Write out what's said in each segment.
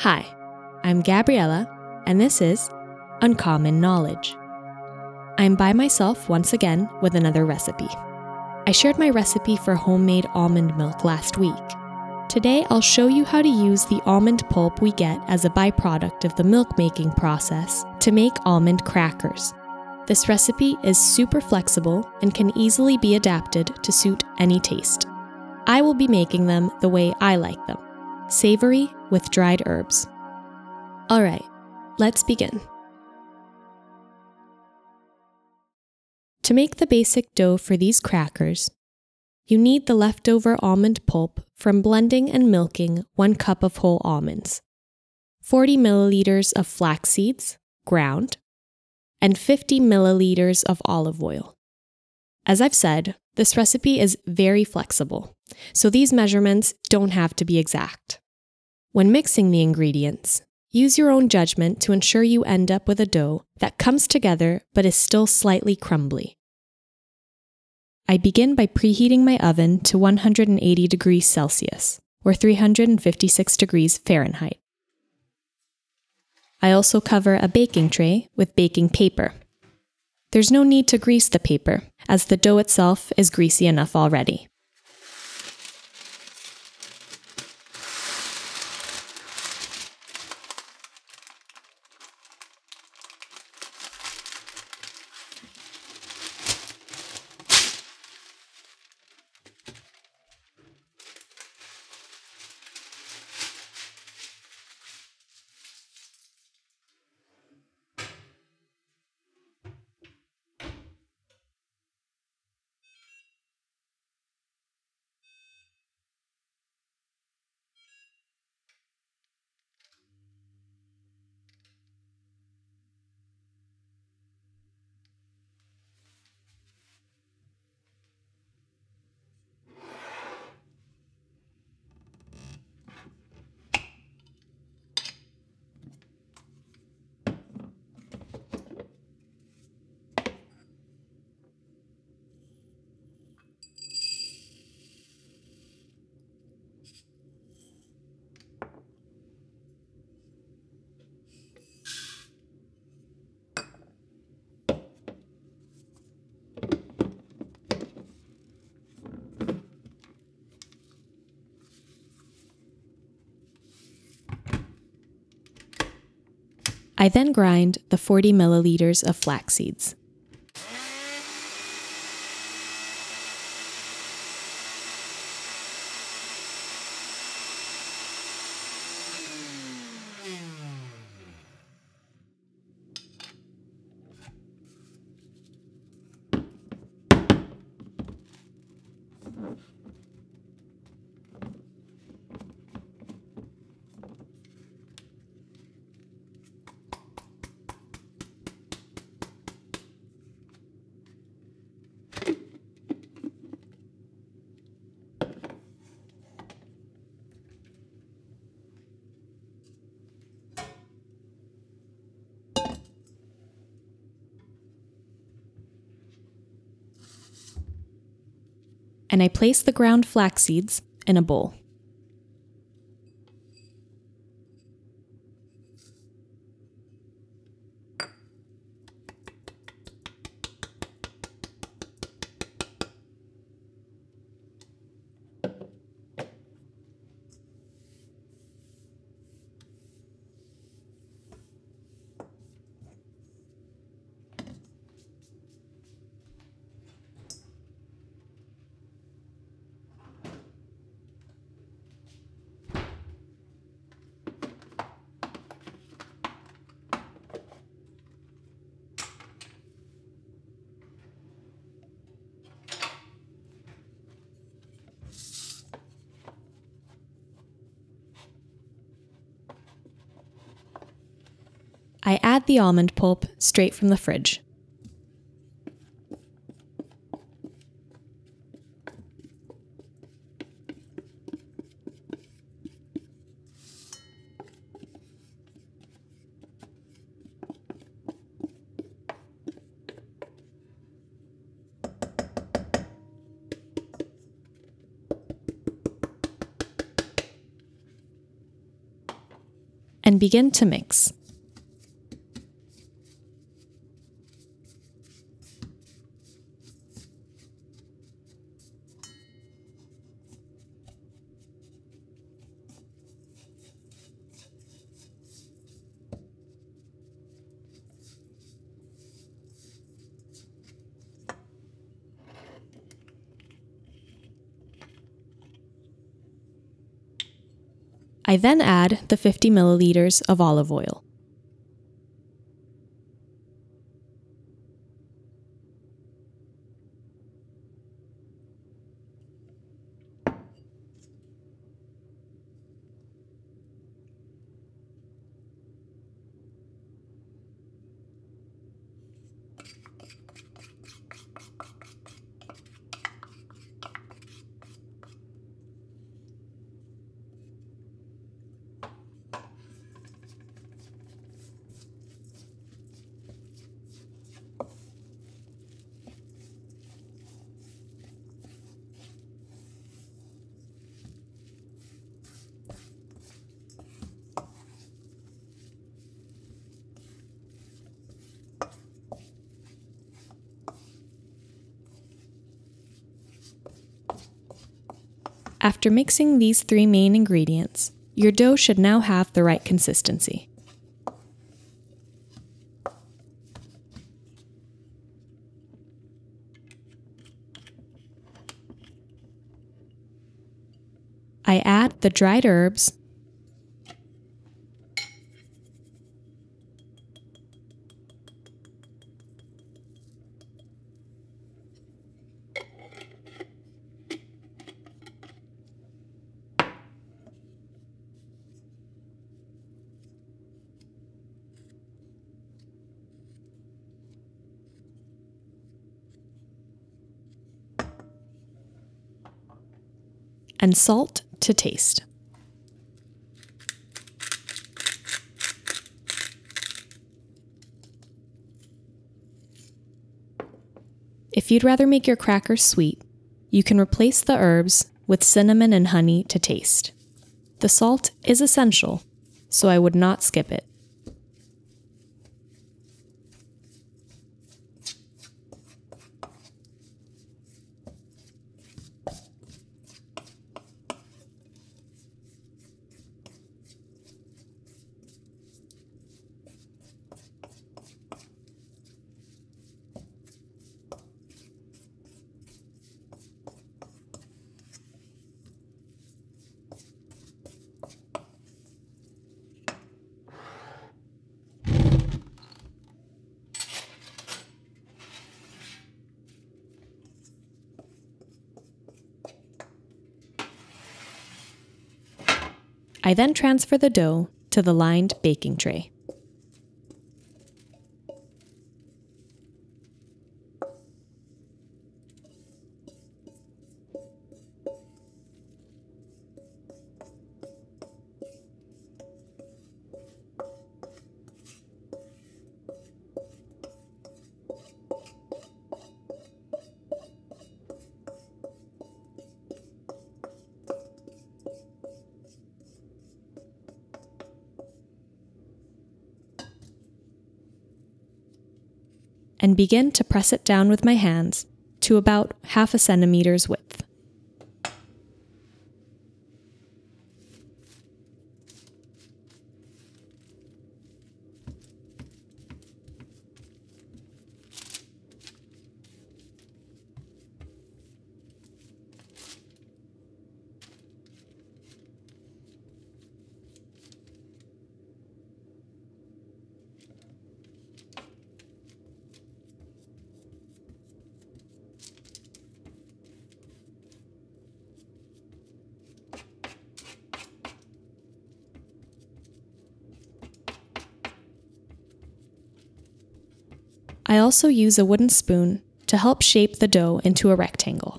Hi, I'm Gabriella, and this is Uncommon Knowledge. I'm by myself once again with another recipe. I shared my recipe for homemade almond milk last week. Today, I'll show you how to use the almond pulp we get as a byproduct of the milk making process to make almond crackers. This recipe is super flexible and can easily be adapted to suit any taste. I will be making them the way I like them savory with dried herbs. Alright, let's begin. To make the basic dough for these crackers, you need the leftover almond pulp from blending and milking 1 cup of whole almonds, 40 milliliters of flax seeds, ground, and 50 milliliters of olive oil. As I've said, this recipe is very flexible, so these measurements don't have to be exact. When mixing the ingredients, use your own judgment to ensure you end up with a dough that comes together but is still slightly crumbly. I begin by preheating my oven to 180 degrees Celsius, or 356 degrees Fahrenheit. I also cover a baking tray with baking paper. There's no need to grease the paper, as the dough itself is greasy enough already. I then grind the 40 milliliters of flax seeds. And I place the ground flax seeds in a bowl. I add the almond pulp straight from the fridge. and begin to mix. I then add the 50 milliliters of olive oil. After mixing these three main ingredients, your dough should now have the right consistency. I add the dried herbs and salt to taste. If you'd rather make your crackers sweet, you can replace the herbs with cinnamon and honey to taste. The salt is essential, so I would not skip it. I then transfer the dough to the lined baking tray. And begin to press it down with my hands to about half a centimeter's width. I also use a wooden spoon to help shape the dough into a rectangle.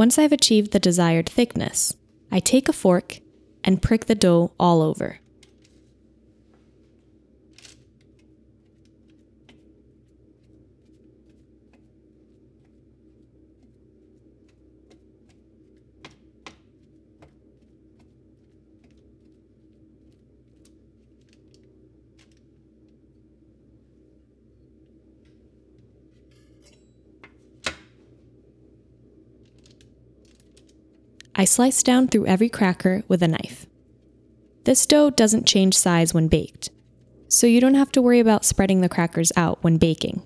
Once I've achieved the desired thickness, I take a fork and prick the dough all over. I slice down through every cracker with a knife. This dough doesn't change size when baked, so you don't have to worry about spreading the crackers out when baking.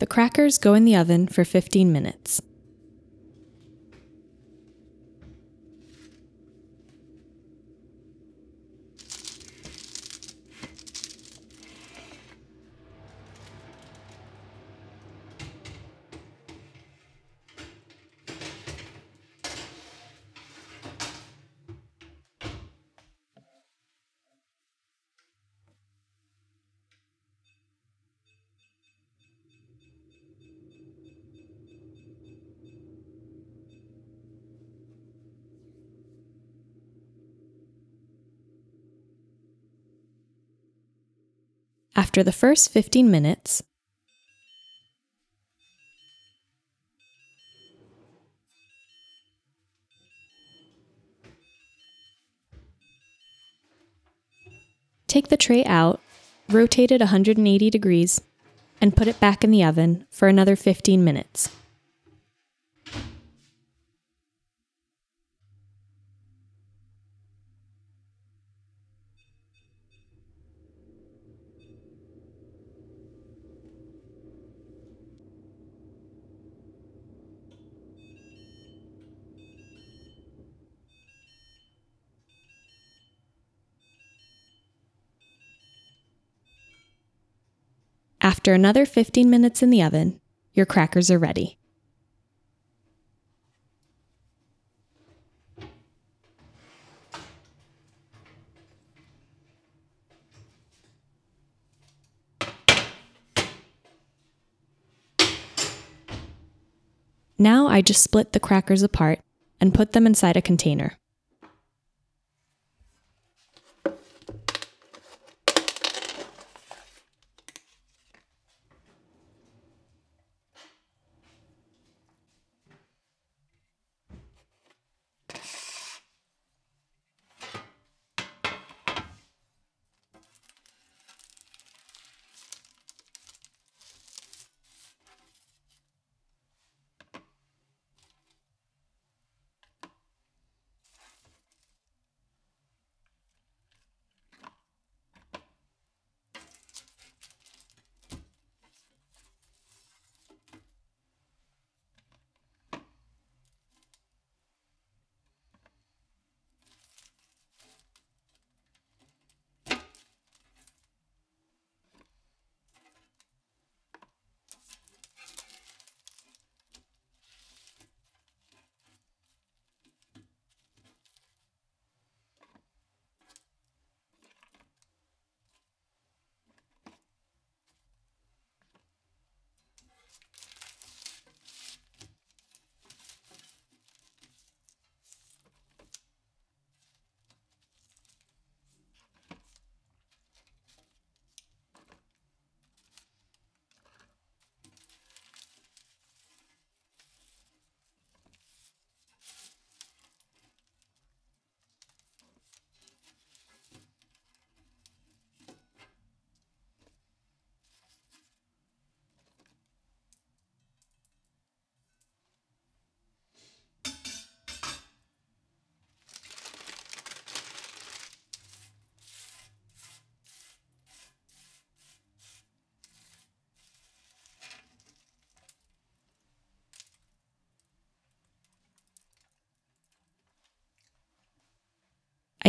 The crackers go in the oven for 15 minutes. After the first 15 minutes, take the tray out, rotate it 180 degrees, and put it back in the oven for another 15 minutes. After another 15 minutes in the oven, your crackers are ready. Now I just split the crackers apart and put them inside a container.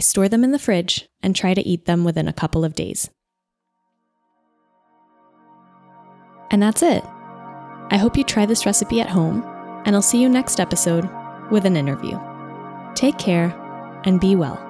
I store them in the fridge and try to eat them within a couple of days. And that's it. I hope you try this recipe at home, and I'll see you next episode with an interview. Take care and be well.